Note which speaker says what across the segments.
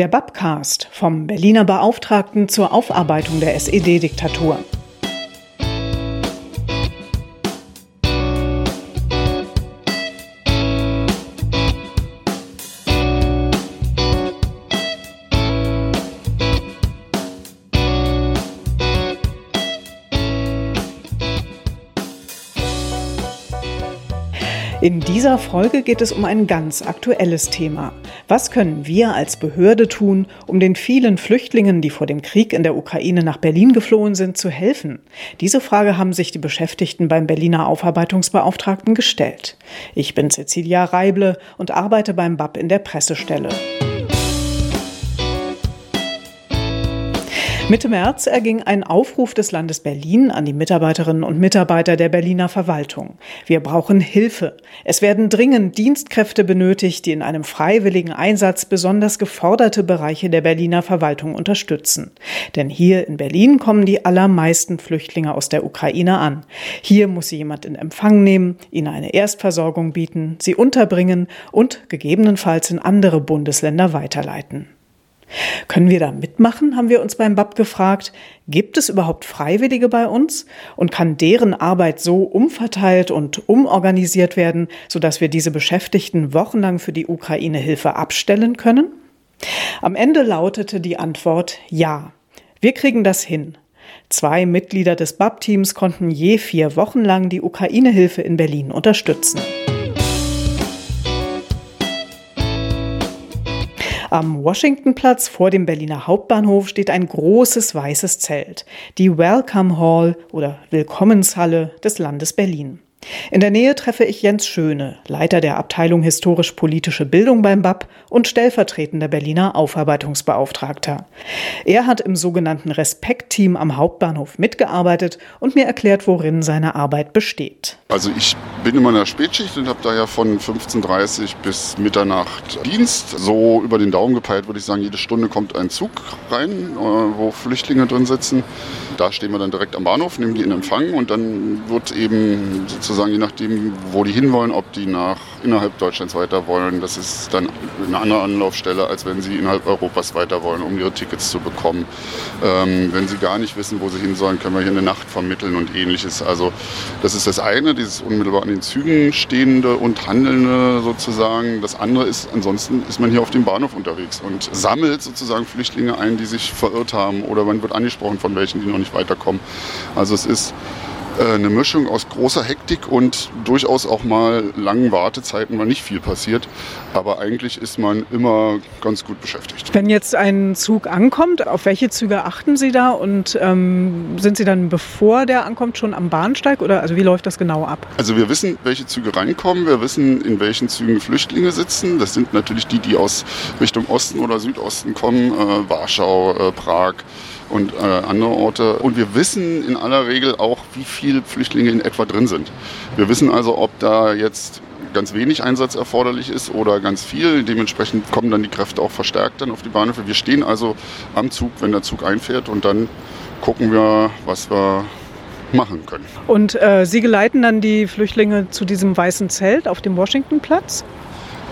Speaker 1: Der Babcast vom Berliner Beauftragten zur Aufarbeitung der SED-Diktatur. In dieser Folge geht es um ein ganz aktuelles Thema. Was können wir als Behörde tun, um den vielen Flüchtlingen, die vor dem Krieg in der Ukraine nach Berlin geflohen sind, zu helfen? Diese Frage haben sich die Beschäftigten beim Berliner Aufarbeitungsbeauftragten gestellt. Ich bin Cecilia Reible und arbeite beim BAP in der Pressestelle. Mitte März erging ein Aufruf des Landes Berlin an die Mitarbeiterinnen und Mitarbeiter der Berliner Verwaltung. Wir brauchen Hilfe. Es werden dringend Dienstkräfte benötigt, die in einem freiwilligen Einsatz besonders geforderte Bereiche der Berliner Verwaltung unterstützen. Denn hier in Berlin kommen die allermeisten Flüchtlinge aus der Ukraine an. Hier muss sie jemand in Empfang nehmen, ihnen eine Erstversorgung bieten, sie unterbringen und gegebenenfalls in andere Bundesländer weiterleiten. Können wir da mitmachen, haben wir uns beim BAP gefragt. Gibt es überhaupt Freiwillige bei uns? Und kann deren Arbeit so umverteilt und umorganisiert werden, sodass wir diese Beschäftigten wochenlang für die Ukraine-Hilfe abstellen können? Am Ende lautete die Antwort Ja. Wir kriegen das hin. Zwei Mitglieder des BAP-Teams konnten je vier Wochen lang die Ukraine-Hilfe in Berlin unterstützen. Am Washingtonplatz vor dem Berliner Hauptbahnhof steht ein großes weißes Zelt, die Welcome Hall oder Willkommenshalle des Landes Berlin. In der Nähe treffe ich Jens Schöne, Leiter der Abteilung Historisch-Politische Bildung beim BAP und stellvertretender Berliner Aufarbeitungsbeauftragter. Er hat im sogenannten Respekt-Team am Hauptbahnhof mitgearbeitet und mir erklärt, worin seine Arbeit besteht.
Speaker 2: Also ich bin immer in der Spätschicht und habe da ja von 15.30 Uhr bis Mitternacht Dienst. So über den Daumen gepeilt würde ich sagen, jede Stunde kommt ein Zug rein, äh, wo Flüchtlinge drin sitzen. Da stehen wir dann direkt am Bahnhof, nehmen die in Empfang und dann wird eben sozusagen je nachdem, wo die hinwollen, ob die nach innerhalb Deutschlands weiter wollen. Das ist dann eine andere Anlaufstelle, als wenn sie innerhalb Europas weiter wollen, um ihre Tickets zu bekommen. Ähm, wenn sie gar nicht wissen, wo sie hin sollen, können wir hier eine Nacht vermitteln und ähnliches. Also das ist das eine, dieses unmittelbar an den Zügen stehende und handelnde sozusagen. Das andere ist, ansonsten ist man hier auf dem Bahnhof unterwegs und sammelt sozusagen Flüchtlinge ein, die sich verirrt haben oder man wird angesprochen von welchen, die noch nicht weiterkommen. Also es ist äh, eine Mischung aus großer Hektik und durchaus auch mal langen Wartezeiten, weil nicht viel passiert. Aber eigentlich ist man immer ganz gut beschäftigt.
Speaker 1: Wenn jetzt ein Zug ankommt, auf welche Züge achten Sie da und ähm, sind Sie dann, bevor der ankommt, schon am Bahnsteig oder also wie läuft das genau ab?
Speaker 2: Also wir wissen, welche Züge reinkommen. Wir wissen, in welchen Zügen Flüchtlinge sitzen. Das sind natürlich die, die aus Richtung Osten oder Südosten kommen, äh, Warschau, äh, Prag und äh, andere Orte. Und wir wissen in aller Regel auch, wie viele Flüchtlinge in etwa drin sind. Wir wissen also, ob da jetzt ganz wenig Einsatz erforderlich ist oder ganz viel. Dementsprechend kommen dann die Kräfte auch verstärkt dann auf die Bahnhöfe. Wir stehen also am Zug, wenn der Zug einfährt und dann gucken wir, was wir machen können.
Speaker 1: Und äh, Sie geleiten dann die Flüchtlinge zu diesem weißen Zelt auf dem Washingtonplatz?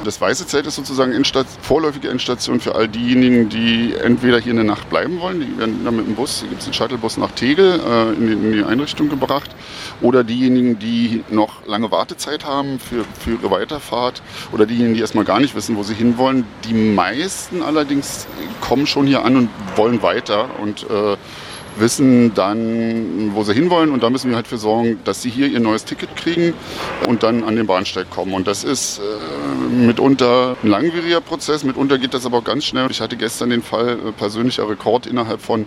Speaker 2: Das Weiße Zelt ist sozusagen Endstat vorläufige Endstation für all diejenigen, die entweder hier eine Nacht bleiben wollen, die werden dann mit dem Bus, hier gibt es einen Shuttlebus nach Tegel äh, in, die, in, die, Einrichtung gebracht, oder diejenigen, die noch lange Wartezeit haben für, für ihre Weiterfahrt, oder diejenigen, die erstmal gar nicht wissen, wo sie hinwollen. Die meisten allerdings kommen schon hier an und wollen weiter und äh, wissen dann, wo sie hinwollen und da müssen wir halt für sorgen, dass sie hier ihr neues Ticket kriegen und dann an den Bahnsteig kommen. Und das ist äh, mitunter ein langwieriger Prozess, mitunter geht das aber auch ganz schnell. Ich hatte gestern den Fall, äh, persönlicher Rekord innerhalb von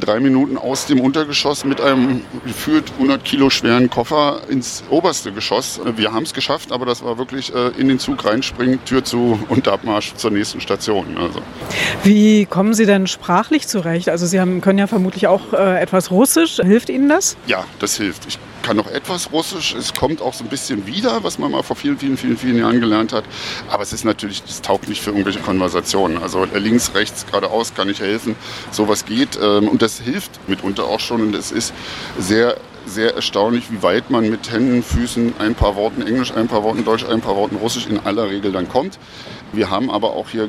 Speaker 2: drei Minuten aus dem Untergeschoss mit einem gefühlt 100 Kilo schweren Koffer ins oberste Geschoss. Wir haben es geschafft, aber das war wirklich äh, in den Zug reinspringen, Tür zu und Abmarsch zur nächsten Station. Also.
Speaker 1: Wie kommen Sie denn sprachlich zurecht? Also Sie haben, können ja vermutlich auch äh, etwas Russisch. Hilft Ihnen das?
Speaker 2: Ja, das hilft. Ich kann noch etwas Russisch. Es kommt auch so ein bisschen wieder, was man mal vor vielen, vielen, vielen, vielen Jahren gelernt hat. Aber es ist natürlich, es taugt nicht für irgendwelche Konversationen. Also links, rechts, geradeaus kann ich helfen. Sowas geht. Ähm, und das hilft mitunter auch schon. Und es ist sehr sehr erstaunlich, wie weit man mit Händen, Füßen, ein paar Worten Englisch, ein paar Worten Deutsch, ein paar Worten Russisch in aller Regel dann kommt. Wir haben aber auch hier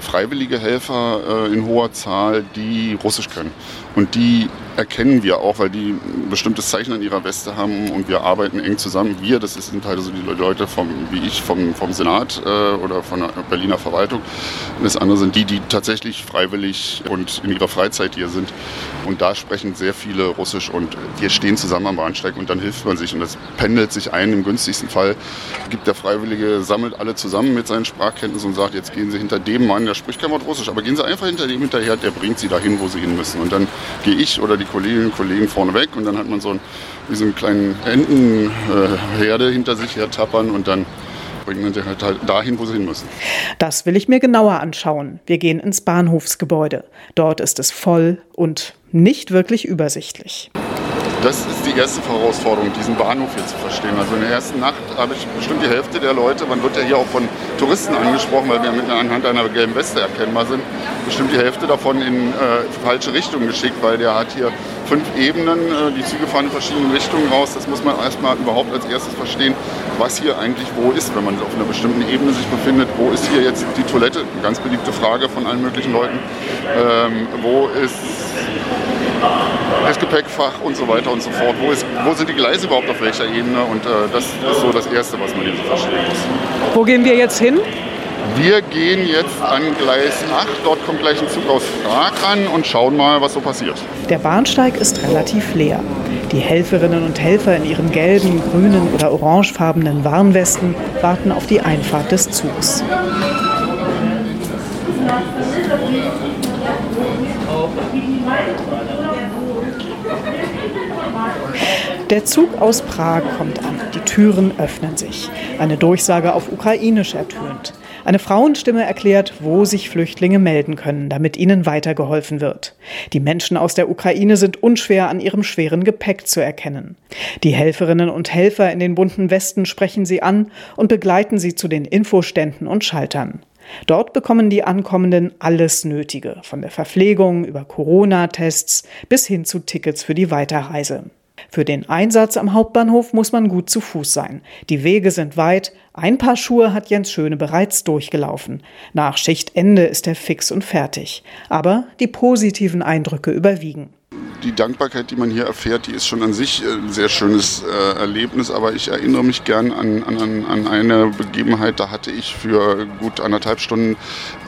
Speaker 2: freiwillige Helfer äh, in hoher Zahl, die Russisch können. Und die erkennen wir auch, weil die ein bestimmtes Zeichen an ihrer Weste haben und wir arbeiten eng zusammen. Wir, das sind halt so die Leute vom, wie ich vom, vom Senat äh, oder von der Berliner Verwaltung. Und das andere sind die, die tatsächlich freiwillig und in ihrer Freizeit hier sind. Und da sprechen sehr viele Russisch und wir stehen zusammen am Bahnsteig und dann hilft man sich und das pendelt sich ein. Im günstigsten Fall gibt der Freiwillige, sammelt alle zusammen mit seinen Sprachkenntnissen und sagt, jetzt gehen Sie hinter dem Mann, der spricht kein Wort Russisch, aber gehen Sie einfach hinter dem hinterher, der bringt Sie dahin, wo Sie hin müssen. Und dann gehe ich oder die Kolleginnen und Kollegen vorne weg und dann hat man so einen, einen kleinen Entenherde hinter sich her tappern und dann bringt man sie halt, halt dahin, wo sie hin müssen.
Speaker 1: Das will ich mir genauer anschauen. Wir gehen ins Bahnhofsgebäude. Dort ist es voll und nicht wirklich übersichtlich.
Speaker 2: Das ist die erste Herausforderung, diesen Bahnhof hier zu verstehen. Also in der ersten Nacht habe ich bestimmt die Hälfte der Leute, man wird ja hier auch von Touristen angesprochen, weil wir mit anhand einer gelben Weste erkennbar sind, bestimmt die Hälfte davon in äh, falsche Richtungen geschickt, weil der hat hier fünf Ebenen, äh, die Züge fahren in verschiedenen Richtungen raus. Das muss man erstmal überhaupt als erstes verstehen, was hier eigentlich wo ist, wenn man auf einer bestimmten Ebene sich befindet. Wo ist hier jetzt die Toilette? Ganz beliebte Frage von allen möglichen Leuten. Ähm, wo ist das Gepäckfach und so weiter und so fort. Wo, ist, wo sind die Gleise überhaupt auf welcher Ebene? Und äh, das ist so das Erste, was man hier so verstehen muss.
Speaker 1: Wo gehen wir jetzt hin?
Speaker 2: Wir gehen jetzt an Gleis 8. Dort kommt gleich ein Zug aus Prag an und schauen mal, was so passiert.
Speaker 1: Der Bahnsteig ist relativ leer. Die Helferinnen und Helfer in ihren gelben, grünen oder orangefarbenen Warnwesten warten auf die Einfahrt des Zugs. Der Zug aus Prag kommt an. Die Türen öffnen sich. Eine Durchsage auf Ukrainisch ertönt. Eine Frauenstimme erklärt, wo sich Flüchtlinge melden können, damit ihnen weitergeholfen wird. Die Menschen aus der Ukraine sind unschwer an ihrem schweren Gepäck zu erkennen. Die Helferinnen und Helfer in den bunten Westen sprechen sie an und begleiten sie zu den Infoständen und Schaltern. Dort bekommen die Ankommenden alles Nötige, von der Verpflegung über Corona-Tests bis hin zu Tickets für die Weiterreise. Für den Einsatz am Hauptbahnhof muss man gut zu Fuß sein. Die Wege sind weit. Ein paar Schuhe hat Jens Schöne bereits durchgelaufen. Nach Schichtende ist er fix und fertig. Aber die positiven Eindrücke überwiegen
Speaker 2: die Dankbarkeit, die man hier erfährt, die ist schon an sich äh, ein sehr schönes äh, Erlebnis. Aber ich erinnere mich gern an, an, an eine Begebenheit, da hatte ich für gut anderthalb Stunden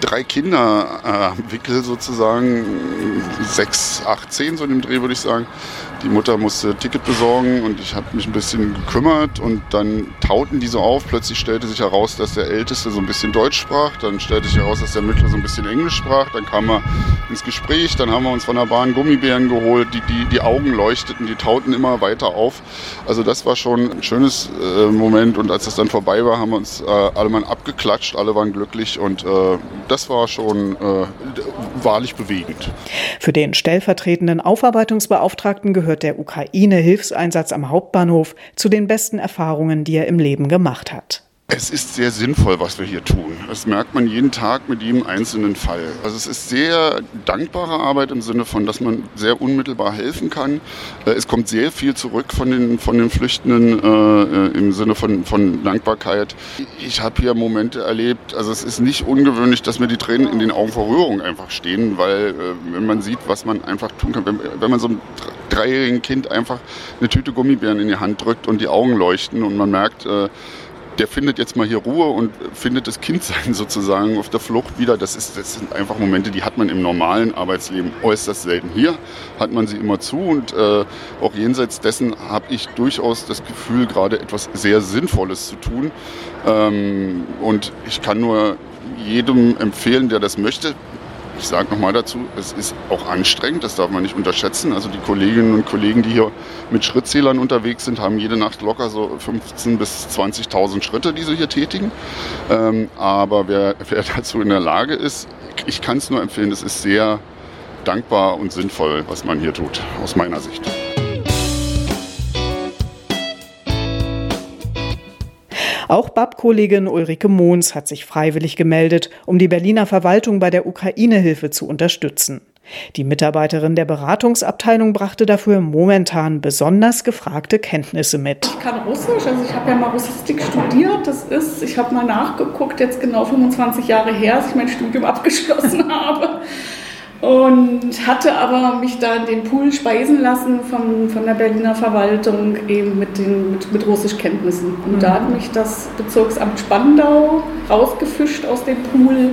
Speaker 2: drei Kinder äh, Wickel sozusagen, sechs, acht, zehn so in dem Dreh würde ich sagen. Die Mutter musste Ticket besorgen und ich habe mich ein bisschen gekümmert und dann tauten die so auf. Plötzlich stellte sich heraus, dass der Älteste so ein bisschen Deutsch sprach. Dann stellte sich heraus, dass der Mittlere so ein bisschen Englisch sprach. Dann kam er ins Gespräch. Dann haben wir uns von der Bahn Gummibären geholt. Die, die, die Augen leuchteten, die tauten immer weiter auf. Also das war schon ein schönes äh, Moment. Und als das dann vorbei war, haben wir uns äh, alle mal abgeklatscht. Alle waren glücklich und äh, das war schon äh, wahrlich bewegend.
Speaker 1: Für den stellvertretenden Aufarbeitungsbeauftragten gehört gehört der Ukraine-Hilfseinsatz am Hauptbahnhof zu den besten Erfahrungen, die er im Leben gemacht hat.
Speaker 2: Es ist sehr sinnvoll, was wir hier tun. Das merkt man jeden Tag mit jedem einzelnen Fall. Also es ist sehr dankbare Arbeit im Sinne von, dass man sehr unmittelbar helfen kann. Äh, es kommt sehr viel zurück von den, von den Flüchtenden äh, im Sinne von, von Dankbarkeit. Ich habe hier Momente erlebt, also es ist nicht ungewöhnlich, dass mir die Tränen in den Augen vor Rührung einfach stehen, weil äh, wenn man sieht, was man einfach tun kann, wenn, wenn man so einem dreijährigen Kind einfach eine Tüte Gummibären in die Hand drückt und die Augen leuchten und man merkt, äh, der findet jetzt mal hier Ruhe und findet das Kindsein sozusagen auf der Flucht wieder. Das, ist, das sind einfach Momente, die hat man im normalen Arbeitsleben äußerst selten. Hier hat man sie immer zu und äh, auch jenseits dessen habe ich durchaus das Gefühl, gerade etwas sehr Sinnvolles zu tun. Ähm, und ich kann nur jedem empfehlen, der das möchte, ich sage nochmal dazu, es ist auch anstrengend, das darf man nicht unterschätzen. Also die Kolleginnen und Kollegen, die hier mit Schrittzählern unterwegs sind, haben jede Nacht locker so 15.000 bis 20.000 Schritte, die sie hier tätigen. Ähm, aber wer, wer dazu in der Lage ist, ich kann es nur empfehlen, es ist sehr dankbar und sinnvoll, was man hier tut, aus meiner Sicht.
Speaker 1: Auch BAP-Kollegin Ulrike Mohns hat sich freiwillig gemeldet, um die Berliner Verwaltung bei der Ukraine-Hilfe zu unterstützen. Die Mitarbeiterin der Beratungsabteilung brachte dafür momentan besonders gefragte Kenntnisse mit.
Speaker 3: Ich kann Russisch, also ich habe ja mal Russistik studiert. Das ist, ich habe mal nachgeguckt, jetzt genau 25 Jahre her, als ich mein Studium abgeschlossen habe. Und hatte aber mich da in den Pool speisen lassen von, von der Berliner Verwaltung eben mit, den, mit, mit Russischkenntnissen. Und mhm. da hat mich das Bezirksamt Spandau rausgefischt aus dem Pool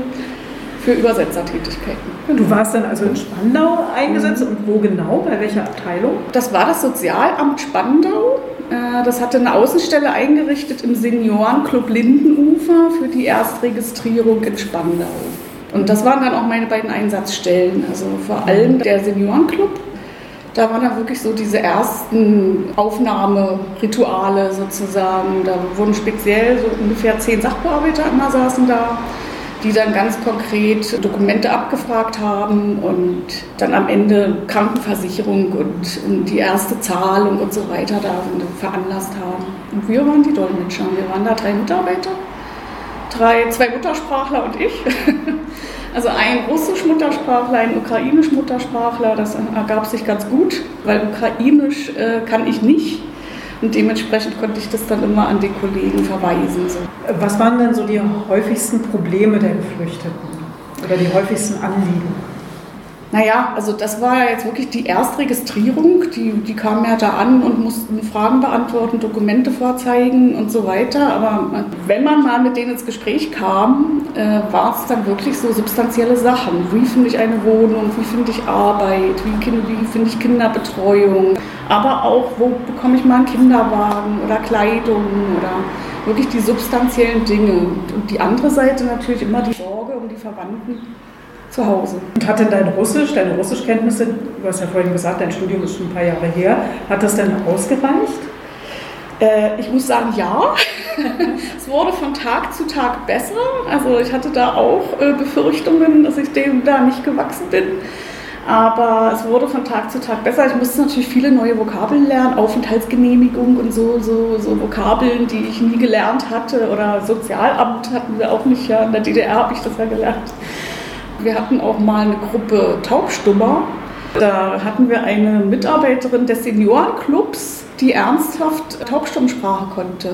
Speaker 3: für Übersetzertätigkeiten.
Speaker 1: Du warst dann also in Spandau eingesetzt und wo genau, bei welcher Abteilung?
Speaker 3: Das war das Sozialamt Spandau. Äh, das hatte eine Außenstelle eingerichtet im Seniorenclub Lindenufer für die Erstregistrierung in Spandau. Und das waren dann auch meine beiden Einsatzstellen. Also vor allem der Seniorenclub. Da waren dann wirklich so diese ersten Aufnahmerituale sozusagen. Da wurden speziell so ungefähr zehn Sachbearbeiter immer saßen da, die dann ganz konkret Dokumente abgefragt haben und dann am Ende Krankenversicherung und, und die erste Zahlung und so weiter da veranlasst haben. Und wir waren die Dolmetscher. Wir waren da drei Mitarbeiter drei, zwei Muttersprachler und ich. Also ein russisch-Muttersprachler, ein ukrainisch-Muttersprachler, das ergab sich ganz gut, weil ukrainisch äh, kann ich nicht. Und dementsprechend konnte ich das dann immer an die Kollegen verweisen. So.
Speaker 1: Was waren denn so die häufigsten Probleme der Geflüchteten oder die häufigsten Anliegen?
Speaker 3: Naja, also das war ja jetzt wirklich die Erstregistrierung. Die, die kamen ja da an und mussten Fragen beantworten, Dokumente vorzeigen und so weiter. Aber wenn man mal mit denen ins Gespräch kam, äh, war es dann wirklich so substanzielle Sachen. Wie finde ich eine Wohnung? Wie finde ich Arbeit? Wie, wie finde ich Kinderbetreuung? Aber auch, wo bekomme ich mal einen Kinderwagen oder Kleidung oder wirklich die substanziellen Dinge. Und die andere Seite natürlich immer die Sorge um die Verwandten zu Hause.
Speaker 1: Und hat denn dein Russisch, deine Russischkenntnisse, du hast ja vorhin gesagt, dein Studium ist schon ein paar Jahre her, hat das denn ausgereicht?
Speaker 3: Äh, ich muss sagen, ja. es wurde von Tag zu Tag besser. Also ich hatte da auch äh, Befürchtungen, dass ich dem da nicht gewachsen bin. Aber es wurde von Tag zu Tag besser. Ich musste natürlich viele neue Vokabeln lernen, Aufenthaltsgenehmigung und so, so, so Vokabeln, die ich nie gelernt hatte. Oder Sozialamt hatten wir auch nicht. Ja, in der DDR habe ich das ja gelernt. Wir hatten auch mal eine Gruppe Taubstummer. Da hatten wir eine Mitarbeiterin des Seniorenclubs, die ernsthaft Taubstummsprache konnte.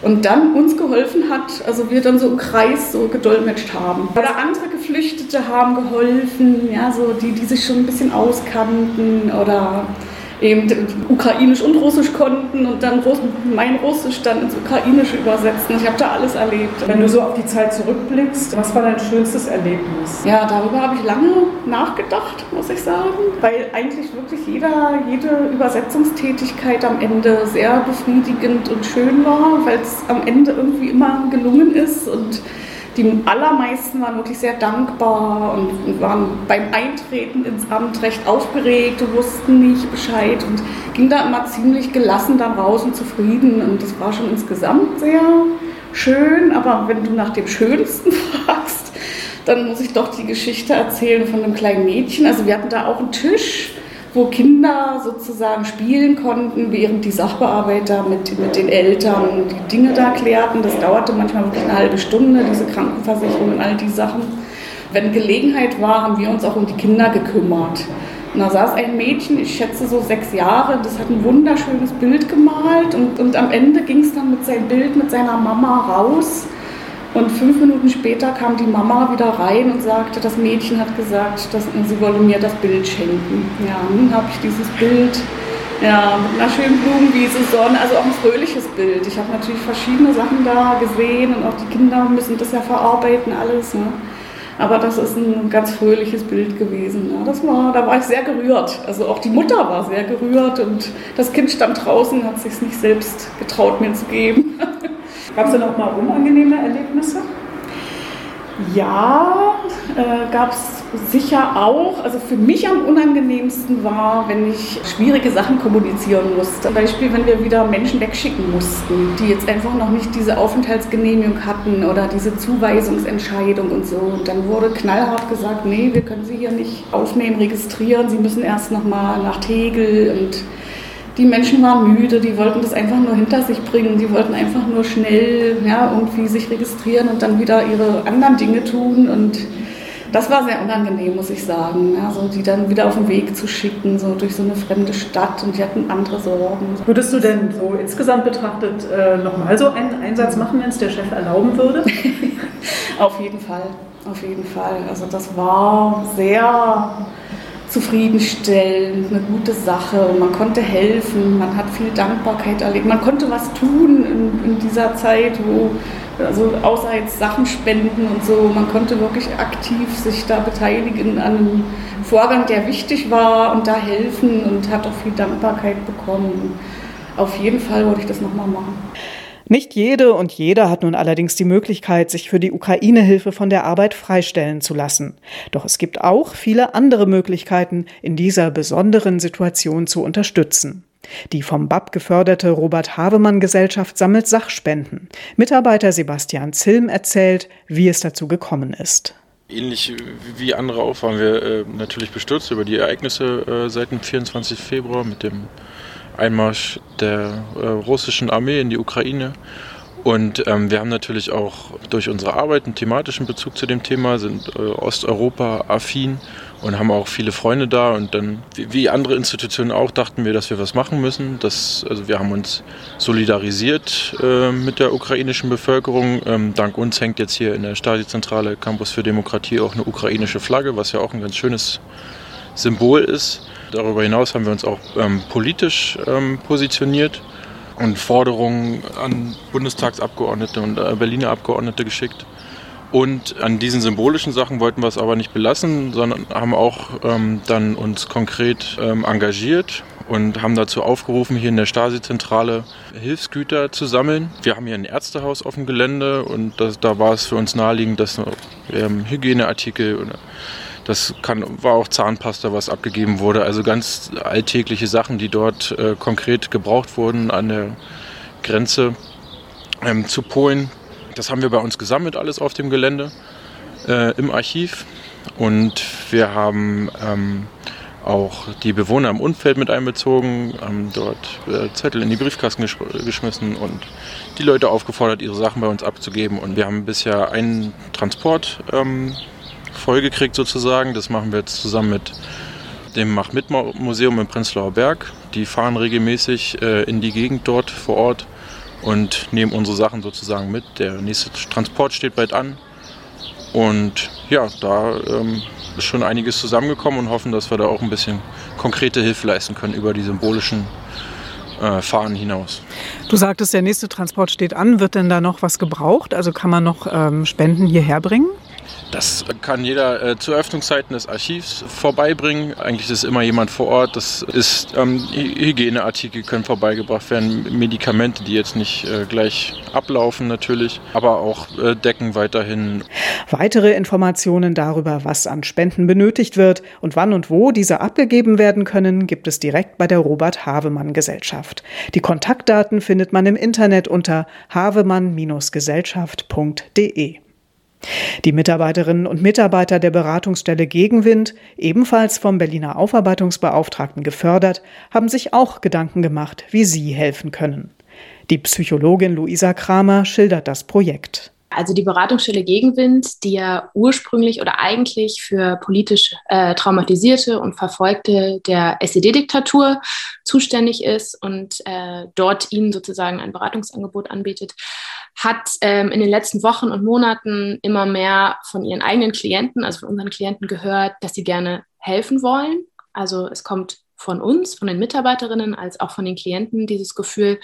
Speaker 3: Und dann uns geholfen hat, also wir dann so im Kreis so gedolmetscht haben. Oder andere Geflüchtete haben geholfen, ja, so die, die sich schon ein bisschen auskannten oder eben Ukrainisch und Russisch konnten und dann mein Russisch dann ins Ukrainische übersetzen. Ich habe da alles erlebt.
Speaker 1: Wenn du so auf die Zeit zurückblickst, was war dein schönstes Erlebnis?
Speaker 3: Ja, darüber habe ich lange nachgedacht, muss ich sagen, weil eigentlich wirklich jeder, jede Übersetzungstätigkeit am Ende sehr befriedigend und schön war, weil es am Ende irgendwie immer gelungen ist und die allermeisten waren wirklich sehr dankbar und, waren beim Eintreten ins Amt recht aufgeregt wussten nicht Bescheid und ging da immer ziemlich gelassen dann raus und zufrieden. Und das war schon insgesamt sehr schön. Aber wenn du nach dem Schönsten fragst, dann muss ich doch die Geschichte erzählen von einem kleinen Mädchen. Also wir hatten da auch einen Tisch wo Kinder sozusagen spielen konnten, während die Sachbearbeiter mit, mit den Eltern die Dinge da klärten. Das dauerte manchmal wirklich eine halbe Stunde, diese Krankenversicherung und all die Sachen. Wenn Gelegenheit war, haben wir uns auch um die Kinder gekümmert. Und da saß ein Mädchen, ich schätze so sechs Jahre, das hat ein wunderschönes Bild gemalt und, und am Ende ging es dann mit seinem Bild mit seiner Mama raus und fünf Minuten später kam die Mama wieder rein und sagte, das Mädchen hat gesagt, dass, sie wolle mir das Bild schenken. Ja, nun habe ich dieses Bild ja, mit einer schönen Blumenwiese, Sonne, also auch ein fröhliches Bild. Ich habe natürlich verschiedene Sachen da gesehen und auch die Kinder müssen das ja verarbeiten, alles. Ne? Aber das ist ein ganz fröhliches Bild gewesen. Ja, das war, da war ich sehr gerührt. Also auch die Mutter war sehr gerührt und das Kind stand draußen, hat sich nicht selbst getraut, mir zu geben.
Speaker 1: Gab es denn auch mal unangenehme Erlebnisse?
Speaker 3: Ja, äh, gab es sicher auch. Also für mich am unangenehmsten war, wenn ich schwierige Sachen kommunizieren musste. Zum Beispiel, wenn wir wieder Menschen wegschicken mussten, die jetzt einfach noch nicht diese Aufenthaltsgenehmigung hatten oder diese Zuweisungsentscheidung und so. Und dann wurde knallhart gesagt, nee, wir können sie hier nicht aufnehmen, registrieren, sie müssen erst nochmal nach Tegel und die Menschen waren müde, die wollten das einfach nur hinter sich bringen, die wollten einfach nur schnell ja, irgendwie sich registrieren und dann wieder ihre anderen Dinge tun. Und Das war sehr unangenehm, muss ich sagen. Also die dann wieder auf den Weg zu schicken, so durch so eine fremde Stadt und die hatten andere Sorgen.
Speaker 1: Würdest du denn so insgesamt betrachtet äh, nochmal so einen Einsatz machen, wenn es der Chef erlauben würde?
Speaker 3: auf jeden Fall, auf jeden Fall. Also das war sehr zufriedenstellend, eine gute Sache und man konnte helfen, man hat viel Dankbarkeit erlebt, man konnte was tun in, in dieser Zeit, wo also außer jetzt Sachen spenden und so, man konnte wirklich aktiv sich da beteiligen an einem Vorgang, der wichtig war und da helfen und hat auch viel Dankbarkeit bekommen. Auf jeden Fall wollte ich das nochmal machen.
Speaker 1: Nicht jede und jeder hat nun allerdings die Möglichkeit, sich für die Ukraine-Hilfe von der Arbeit freistellen zu lassen. Doch es gibt auch viele andere Möglichkeiten, in dieser besonderen Situation zu unterstützen. Die vom BAP geförderte Robert Havemann Gesellschaft sammelt Sachspenden. Mitarbeiter Sebastian Zilm erzählt, wie es dazu gekommen ist.
Speaker 4: Ähnlich wie andere auch waren wir äh, natürlich bestürzt über die Ereignisse äh, seit dem 24. Februar mit dem Einmarsch der äh, russischen Armee in die Ukraine. Und ähm, wir haben natürlich auch durch unsere Arbeit einen thematischen Bezug zu dem Thema, sind äh, Osteuropa-affin und haben auch viele Freunde da. Und dann, wie, wie, andere Institutionen auch, dachten wir, dass wir was machen müssen. Das, also wir haben uns solidarisiert äh, mit der ukrainischen Bevölkerung. Ähm, dank uns hängt jetzt hier in der Stasi-Zentrale Campus für Demokratie auch eine ukrainische Flagge, was ja auch ein ganz schönes Symbol ist. Darüber hinaus haben wir uns auch ähm, politisch ähm, positioniert und Forderungen an Bundestagsabgeordnete und äh, Berliner Abgeordnete geschickt. Und an diesen symbolischen Sachen wollten wir es aber nicht belassen, sondern haben auch ähm, dann uns konkret ähm, engagiert und haben dazu aufgerufen, hier in der Stasi-Zentrale Hilfsgüter zu sammeln. Wir haben hier ein Ärztehaus auf dem Gelände und das, da war es für uns naheliegend, dass ähm, Hygieneartikel oder das kann, war auch Zahnpasta, was abgegeben wurde. Also ganz alltägliche Sachen, die dort äh, konkret gebraucht wurden an der Grenze ähm, zu Polen. Das haben wir bei uns gesammelt, alles auf dem Gelände äh, im Archiv. Und wir haben ähm, auch die Bewohner im Umfeld mit einbezogen, haben dort äh, Zettel in die Briefkasten gesch geschmissen und die Leute aufgefordert, ihre Sachen bei uns abzugeben. Und wir haben bisher einen Transport ähm, vollgekriegt sozusagen. Das machen wir jetzt zusammen mit dem Macht-Mit-Museum im Prenzlauer Berg. Die fahren regelmäßig äh, in die Gegend dort vor Ort und nehmen unsere Sachen sozusagen mit. Der nächste Transport steht bald an. Und ja, da ähm, ist schon einiges zusammengekommen und hoffen, dass wir da auch ein bisschen konkrete Hilfe leisten können über die symbolischen äh, Fahnen hinaus.
Speaker 1: Du sagtest, der nächste Transport steht an. Wird denn da noch was gebraucht? Also kann man noch ähm, Spenden hierher bringen?
Speaker 4: Das kann jeder äh, zu Öffnungszeiten des Archivs vorbeibringen. Eigentlich ist immer jemand vor Ort. Das ist ähm, Hygieneartikel können vorbeigebracht werden, Medikamente, die jetzt nicht äh, gleich ablaufen natürlich, aber auch äh, Decken weiterhin.
Speaker 1: Weitere Informationen darüber, was an Spenden benötigt wird und wann und wo diese abgegeben werden können, gibt es direkt bei der Robert Havemann Gesellschaft. Die Kontaktdaten findet man im Internet unter havemann-gesellschaft.de. Die Mitarbeiterinnen und Mitarbeiter der Beratungsstelle Gegenwind, ebenfalls vom Berliner Aufarbeitungsbeauftragten gefördert, haben sich auch Gedanken gemacht, wie sie helfen können. Die Psychologin Luisa Kramer schildert das Projekt.
Speaker 5: Also die Beratungsstelle Gegenwind, die ja ursprünglich oder eigentlich für politisch äh, traumatisierte und Verfolgte der SED-Diktatur zuständig ist und äh, dort ihnen sozusagen ein Beratungsangebot anbietet, hat ähm, in den letzten Wochen und Monaten immer mehr von ihren eigenen Klienten, also von unseren Klienten gehört, dass sie gerne helfen wollen. Also es kommt von uns, von den Mitarbeiterinnen, als auch von den Klienten dieses Gefühl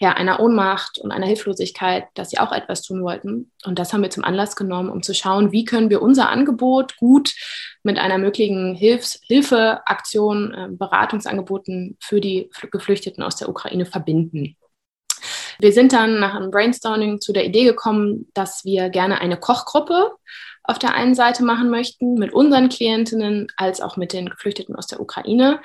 Speaker 5: ja, einer Ohnmacht und einer Hilflosigkeit, dass sie auch etwas tun wollten. Und das haben wir zum Anlass genommen, um zu schauen, wie können wir unser Angebot gut mit einer möglichen Hilfs Hilfeaktion, äh, Beratungsangeboten für die Geflüchteten aus der Ukraine verbinden. Wir sind dann nach einem Brainstorming zu der Idee gekommen, dass wir gerne eine Kochgruppe auf der einen Seite machen möchten mit unseren Klientinnen als auch mit den Geflüchteten aus der Ukraine.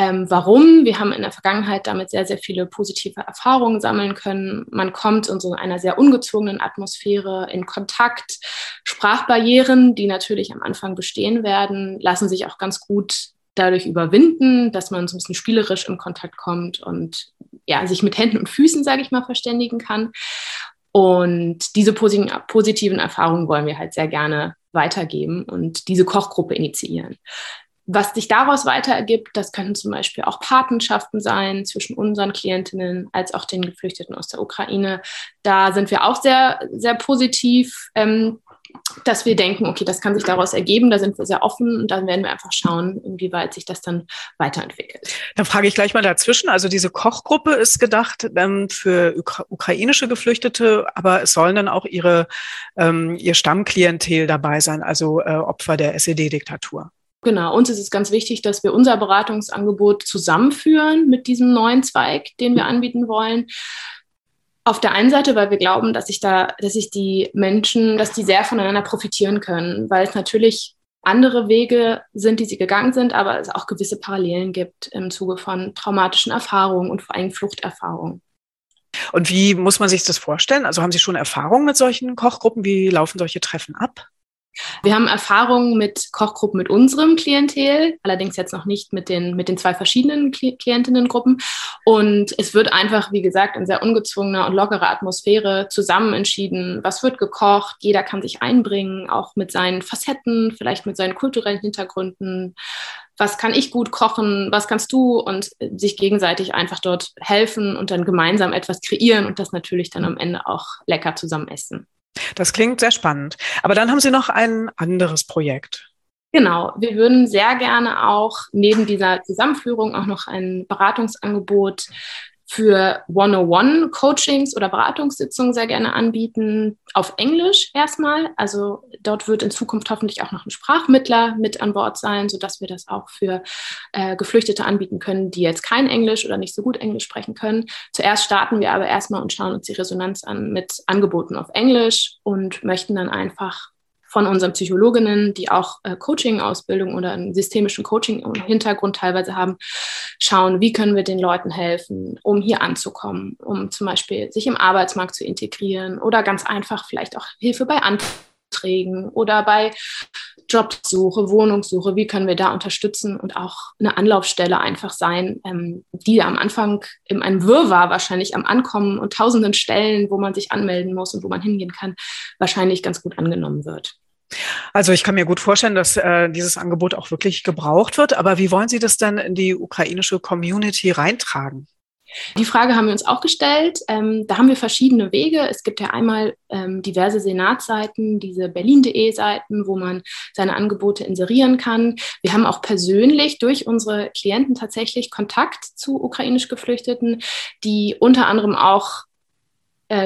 Speaker 5: Ähm, warum? Wir haben in der Vergangenheit damit sehr, sehr viele positive Erfahrungen sammeln können. Man kommt in so einer sehr ungezwungenen Atmosphäre in Kontakt. Sprachbarrieren, die natürlich am Anfang bestehen werden, lassen sich auch ganz gut dadurch überwinden, dass man so ein bisschen spielerisch im Kontakt kommt und ja, sich mit Händen und Füßen, sage ich mal, verständigen kann. Und diese positiven Erfahrungen wollen wir halt sehr gerne weitergeben und diese Kochgruppe initiieren. Was sich daraus weiter ergibt, das können zum Beispiel auch Patenschaften sein zwischen unseren Klientinnen als auch den Geflüchteten aus der Ukraine. Da sind wir auch sehr, sehr positiv, ähm, dass wir denken, okay, das kann sich daraus ergeben, da sind wir sehr offen und dann werden wir einfach schauen, inwieweit sich das dann weiterentwickelt.
Speaker 1: Dann frage ich gleich mal dazwischen. Also diese Kochgruppe ist gedacht ähm, für Ukra ukrainische Geflüchtete, aber es sollen dann auch ihre, ähm, ihr Stammklientel dabei sein, also äh, Opfer der SED-Diktatur.
Speaker 5: Genau, uns ist es ganz wichtig, dass wir unser Beratungsangebot zusammenführen mit diesem neuen Zweig, den wir anbieten wollen. Auf der einen Seite, weil wir glauben, dass sich da, dass sich die Menschen, dass die sehr voneinander profitieren können, weil es natürlich andere Wege sind, die sie gegangen sind, aber es auch gewisse Parallelen gibt im Zuge von traumatischen Erfahrungen und vor allem Fluchterfahrungen.
Speaker 1: Und wie muss man sich das vorstellen? Also haben Sie schon Erfahrungen mit solchen Kochgruppen? Wie laufen solche Treffen ab?
Speaker 5: Wir haben Erfahrungen mit Kochgruppen mit unserem Klientel, allerdings jetzt noch nicht mit den, mit den zwei verschiedenen Klientinnengruppen. Und es wird einfach, wie gesagt, in sehr ungezwungener und lockerer Atmosphäre zusammen entschieden, was wird gekocht. Jeder kann sich einbringen, auch mit seinen Facetten, vielleicht mit seinen kulturellen Hintergründen. Was kann ich gut kochen? Was kannst du? Und sich gegenseitig einfach dort helfen und dann gemeinsam etwas kreieren und das natürlich dann am Ende auch lecker zusammen essen.
Speaker 1: Das klingt sehr spannend. Aber dann haben Sie noch ein anderes Projekt.
Speaker 5: Genau, wir würden sehr gerne auch neben dieser Zusammenführung auch noch ein Beratungsangebot für 101 Coachings oder Beratungssitzungen sehr gerne anbieten, auf Englisch erstmal. Also dort wird in Zukunft hoffentlich auch noch ein Sprachmittler mit an Bord sein, sodass wir das auch für äh, Geflüchtete anbieten können, die jetzt kein Englisch oder nicht so gut Englisch sprechen können. Zuerst starten wir aber erstmal und schauen uns die Resonanz an mit Angeboten auf Englisch und möchten dann einfach von unseren Psychologinnen, die auch äh, Coaching-Ausbildung oder einen systemischen Coaching-Hintergrund teilweise haben, schauen, wie können wir den Leuten helfen, um hier anzukommen, um zum Beispiel sich im Arbeitsmarkt zu integrieren oder ganz einfach vielleicht auch Hilfe bei Anträgen oder bei Jobsuche, Wohnungssuche, wie können wir da unterstützen und auch eine Anlaufstelle einfach sein, ähm, die am Anfang in einem Wirrwarr wahrscheinlich am Ankommen und tausenden Stellen, wo man sich anmelden muss und wo man hingehen kann, wahrscheinlich ganz gut angenommen wird.
Speaker 1: Also ich kann mir gut vorstellen, dass äh, dieses Angebot auch wirklich gebraucht wird. Aber wie wollen Sie das denn in die ukrainische Community reintragen?
Speaker 5: Die Frage haben wir uns auch gestellt. Ähm, da haben wir verschiedene Wege. Es gibt ja einmal ähm, diverse Senatsseiten, diese berlin.de-Seiten, wo man seine Angebote inserieren kann. Wir haben auch persönlich durch unsere Klienten tatsächlich Kontakt zu ukrainisch Geflüchteten, die unter anderem auch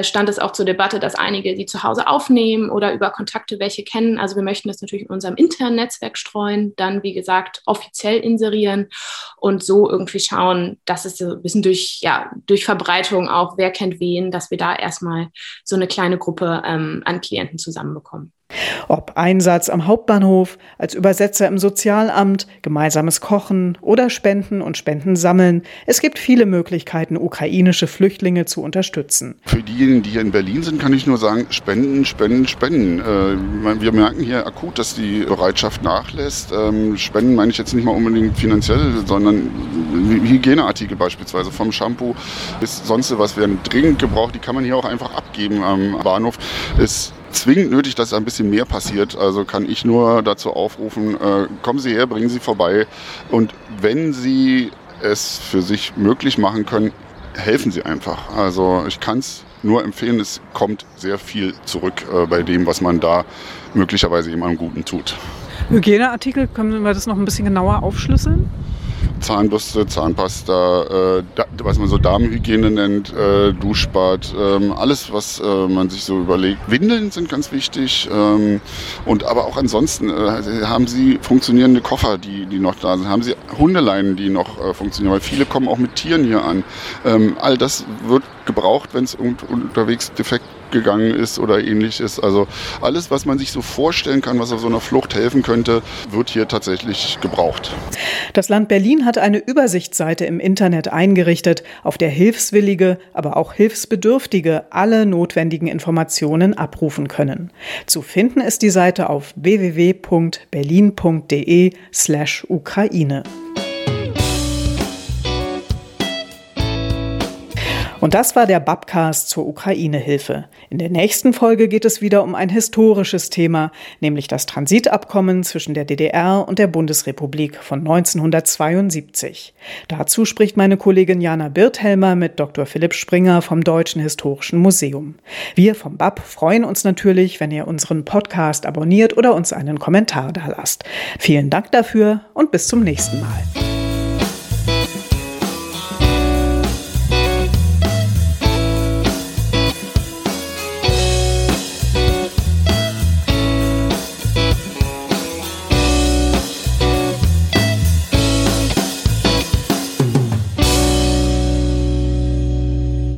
Speaker 5: stand es auch zur Debatte, dass einige die zu Hause aufnehmen oder über Kontakte welche kennen. Also wir möchten das natürlich in unserem internen Netzwerk streuen, dann wie gesagt offiziell inserieren und so irgendwie schauen, dass es so ein bisschen durch, ja, durch Verbreitung auch, wer kennt wen, dass wir da erstmal so eine kleine Gruppe ähm, an Klienten zusammenbekommen.
Speaker 1: Ob Einsatz am Hauptbahnhof, als Übersetzer im Sozialamt, gemeinsames Kochen oder Spenden und Spenden sammeln. Es gibt viele Möglichkeiten, ukrainische Flüchtlinge zu unterstützen.
Speaker 2: Für diejenigen, die hier in Berlin sind, kann ich nur sagen, spenden, spenden, spenden. Äh, wir merken hier akut, dass die Bereitschaft nachlässt. Ähm, spenden meine ich jetzt nicht mal unbedingt finanziell, sondern Hygieneartikel beispielsweise vom Shampoo bis sonst was werden dringend gebraucht. Die kann man hier auch einfach abgeben am Bahnhof. Es zwingend nötig, dass ein bisschen mehr passiert. Also kann ich nur dazu aufrufen, äh, kommen Sie her, bringen Sie vorbei. Und wenn Sie es für sich möglich machen können, helfen Sie einfach. Also ich kann es nur empfehlen, es kommt sehr viel zurück äh, bei dem, was man da möglicherweise jemandem Guten tut.
Speaker 1: Hygieneartikel, können wir das noch ein bisschen genauer aufschlüsseln?
Speaker 2: Zahnbürste, Zahnpasta, äh, was man so Darmhygiene nennt, äh, Duschbad, ähm, alles, was äh, man sich so überlegt. Windeln sind ganz wichtig ähm, und aber auch ansonsten äh, haben Sie funktionierende Koffer, die, die noch da sind. Haben Sie Hundeleinen, die noch äh, funktionieren, weil viele kommen auch mit Tieren hier an. Ähm, all das wird gebraucht, wenn es unterwegs defekt gegangen ist oder ähnliches. Also alles, was man sich so vorstellen kann, was auf so einer Flucht helfen könnte, wird hier tatsächlich gebraucht.
Speaker 1: Das Land Berlin hat eine Übersichtsseite im Internet eingerichtet, auf der Hilfswillige, aber auch Hilfsbedürftige alle notwendigen Informationen abrufen können. Zu finden ist die Seite auf www.berlin.de slash Ukraine. Und das war der Babcast zur Ukraine-Hilfe. In der nächsten Folge geht es wieder um ein historisches Thema, nämlich das Transitabkommen zwischen der DDR und der Bundesrepublik von 1972. Dazu spricht meine Kollegin Jana Birthelmer mit Dr. Philipp Springer vom Deutschen Historischen Museum. Wir vom BAP freuen uns natürlich, wenn ihr unseren Podcast abonniert oder uns einen Kommentar da lasst. Vielen Dank dafür und bis zum nächsten Mal.